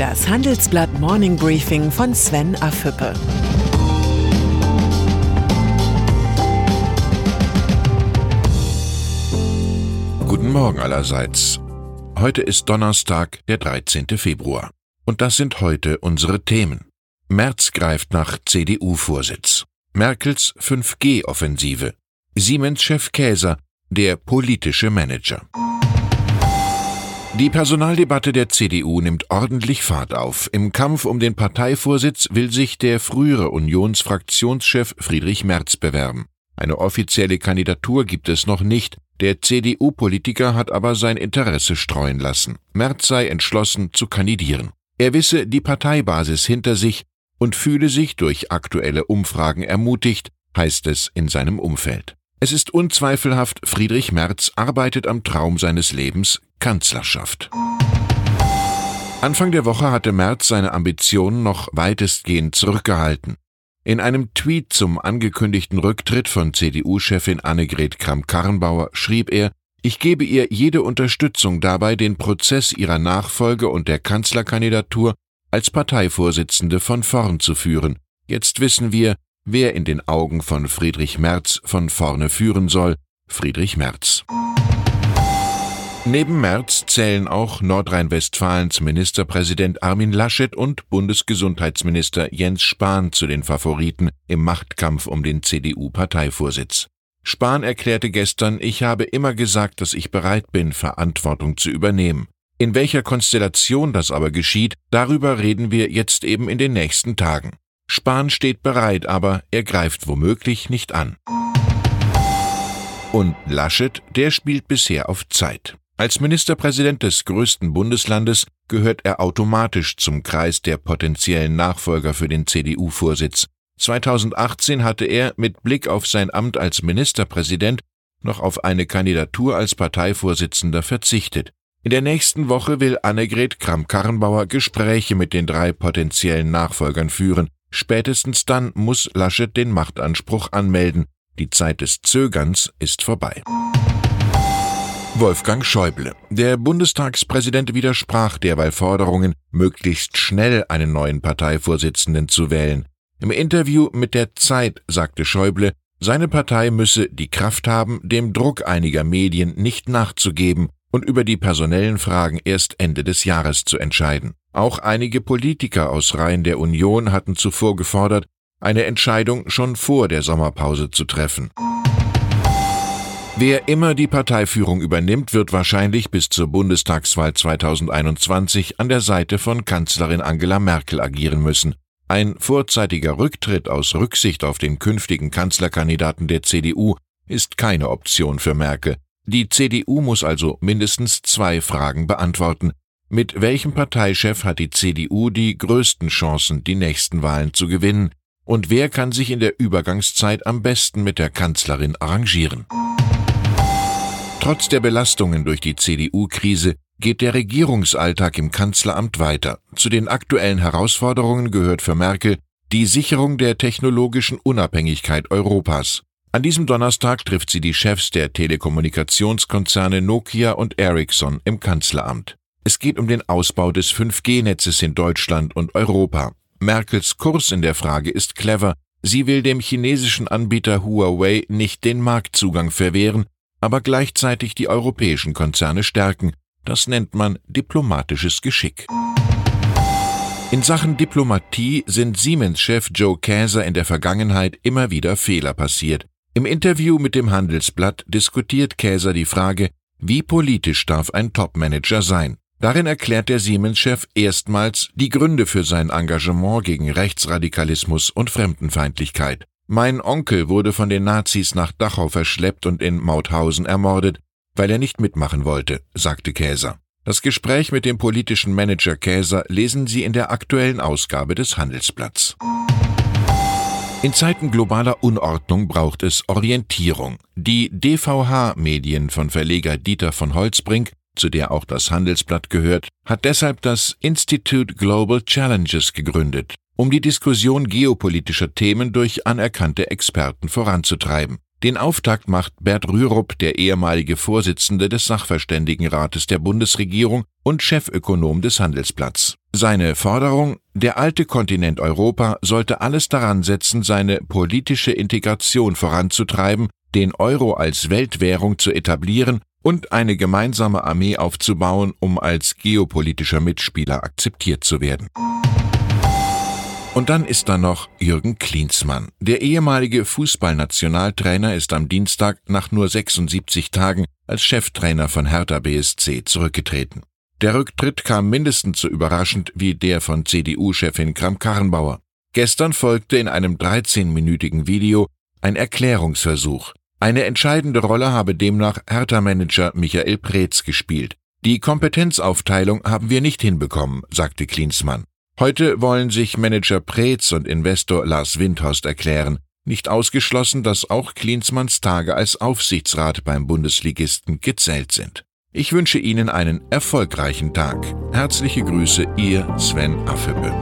Das Handelsblatt Morning Briefing von Sven Afüppe. Guten Morgen allerseits. Heute ist Donnerstag, der 13. Februar. Und das sind heute unsere Themen. Merz greift nach CDU-Vorsitz. Merkels 5G-Offensive. Siemens-Chef Käser, der politische Manager. Die Personaldebatte der CDU nimmt ordentlich Fahrt auf. Im Kampf um den Parteivorsitz will sich der frühere Unionsfraktionschef Friedrich Merz bewerben. Eine offizielle Kandidatur gibt es noch nicht. Der CDU-Politiker hat aber sein Interesse streuen lassen. Merz sei entschlossen zu kandidieren. Er wisse die Parteibasis hinter sich und fühle sich durch aktuelle Umfragen ermutigt, heißt es in seinem Umfeld. Es ist unzweifelhaft, Friedrich Merz arbeitet am Traum seines Lebens, Kanzlerschaft. Anfang der Woche hatte Merz seine Ambitionen noch weitestgehend zurückgehalten. In einem Tweet zum angekündigten Rücktritt von CDU-Chefin Annegret Kramp-Karrenbauer schrieb er, ich gebe ihr jede Unterstützung dabei, den Prozess ihrer Nachfolge und der Kanzlerkandidatur als Parteivorsitzende von vorn zu führen. Jetzt wissen wir, wer in den Augen von Friedrich Merz von vorne führen soll, Friedrich Merz. Neben Merz zählen auch Nordrhein-Westfalens Ministerpräsident Armin Laschet und Bundesgesundheitsminister Jens Spahn zu den Favoriten im Machtkampf um den CDU-Parteivorsitz. Spahn erklärte gestern, ich habe immer gesagt, dass ich bereit bin, Verantwortung zu übernehmen. In welcher Konstellation das aber geschieht, darüber reden wir jetzt eben in den nächsten Tagen. Spahn steht bereit, aber er greift womöglich nicht an. Und Laschet, der spielt bisher auf Zeit. Als Ministerpräsident des größten Bundeslandes gehört er automatisch zum Kreis der potenziellen Nachfolger für den CDU-Vorsitz. 2018 hatte er mit Blick auf sein Amt als Ministerpräsident noch auf eine Kandidatur als Parteivorsitzender verzichtet. In der nächsten Woche will Annegret Kramp-Karrenbauer Gespräche mit den drei potenziellen Nachfolgern führen. Spätestens dann muss Laschet den Machtanspruch anmelden. Die Zeit des Zögerns ist vorbei. Wolfgang Schäuble. Der Bundestagspräsident widersprach derweil Forderungen, möglichst schnell einen neuen Parteivorsitzenden zu wählen. Im Interview mit der Zeit sagte Schäuble, seine Partei müsse die Kraft haben, dem Druck einiger Medien nicht nachzugeben und über die personellen Fragen erst Ende des Jahres zu entscheiden. Auch einige Politiker aus Reihen der Union hatten zuvor gefordert, eine Entscheidung schon vor der Sommerpause zu treffen. Wer immer die Parteiführung übernimmt, wird wahrscheinlich bis zur Bundestagswahl 2021 an der Seite von Kanzlerin Angela Merkel agieren müssen. Ein vorzeitiger Rücktritt aus Rücksicht auf den künftigen Kanzlerkandidaten der CDU ist keine Option für Merkel. Die CDU muss also mindestens zwei Fragen beantworten. Mit welchem Parteichef hat die CDU die größten Chancen, die nächsten Wahlen zu gewinnen? Und wer kann sich in der Übergangszeit am besten mit der Kanzlerin arrangieren? Trotz der Belastungen durch die CDU-Krise geht der Regierungsalltag im Kanzleramt weiter. Zu den aktuellen Herausforderungen gehört für Merkel die Sicherung der technologischen Unabhängigkeit Europas. An diesem Donnerstag trifft sie die Chefs der Telekommunikationskonzerne Nokia und Ericsson im Kanzleramt. Es geht um den Ausbau des 5G-Netzes in Deutschland und Europa. Merkels Kurs in der Frage ist clever. Sie will dem chinesischen Anbieter Huawei nicht den Marktzugang verwehren, aber gleichzeitig die europäischen Konzerne stärken. Das nennt man diplomatisches Geschick. In Sachen Diplomatie sind Siemens-Chef Joe Käser in der Vergangenheit immer wieder Fehler passiert. Im Interview mit dem Handelsblatt diskutiert Käser die Frage, wie politisch darf ein Topmanager sein? Darin erklärt der Siemens-Chef erstmals die Gründe für sein Engagement gegen Rechtsradikalismus und Fremdenfeindlichkeit. Mein Onkel wurde von den Nazis nach Dachau verschleppt und in Mauthausen ermordet, weil er nicht mitmachen wollte, sagte Käser. Das Gespräch mit dem politischen Manager Käser lesen Sie in der aktuellen Ausgabe des Handelsblatts. In Zeiten globaler Unordnung braucht es Orientierung. Die DVH-Medien von Verleger Dieter von Holzbrink, zu der auch das Handelsblatt gehört, hat deshalb das Institute Global Challenges gegründet, um die Diskussion geopolitischer Themen durch anerkannte Experten voranzutreiben. Den Auftakt macht Bert Rürup, der ehemalige Vorsitzende des Sachverständigenrates der Bundesregierung und Chefökonom des Handelsblatts. Seine Forderung, der alte Kontinent Europa sollte alles daran setzen, seine politische Integration voranzutreiben, den Euro als Weltwährung zu etablieren und eine gemeinsame Armee aufzubauen, um als geopolitischer Mitspieler akzeptiert zu werden. Und dann ist da noch Jürgen Klinsmann. Der ehemalige Fußballnationaltrainer ist am Dienstag nach nur 76 Tagen als Cheftrainer von Hertha BSC zurückgetreten. Der Rücktritt kam mindestens so überraschend wie der von CDU-Chefin Kram-Karrenbauer. Gestern folgte in einem 13-minütigen Video ein Erklärungsversuch. Eine entscheidende Rolle habe demnach Hertha-Manager Michael Preetz gespielt. Die Kompetenzaufteilung haben wir nicht hinbekommen, sagte Klinsmann. Heute wollen sich Manager Preetz und Investor Lars Windhorst erklären. Nicht ausgeschlossen, dass auch Klinsmanns Tage als Aufsichtsrat beim Bundesligisten gezählt sind. Ich wünsche Ihnen einen erfolgreichen Tag. Herzliche Grüße, Ihr Sven Affebe.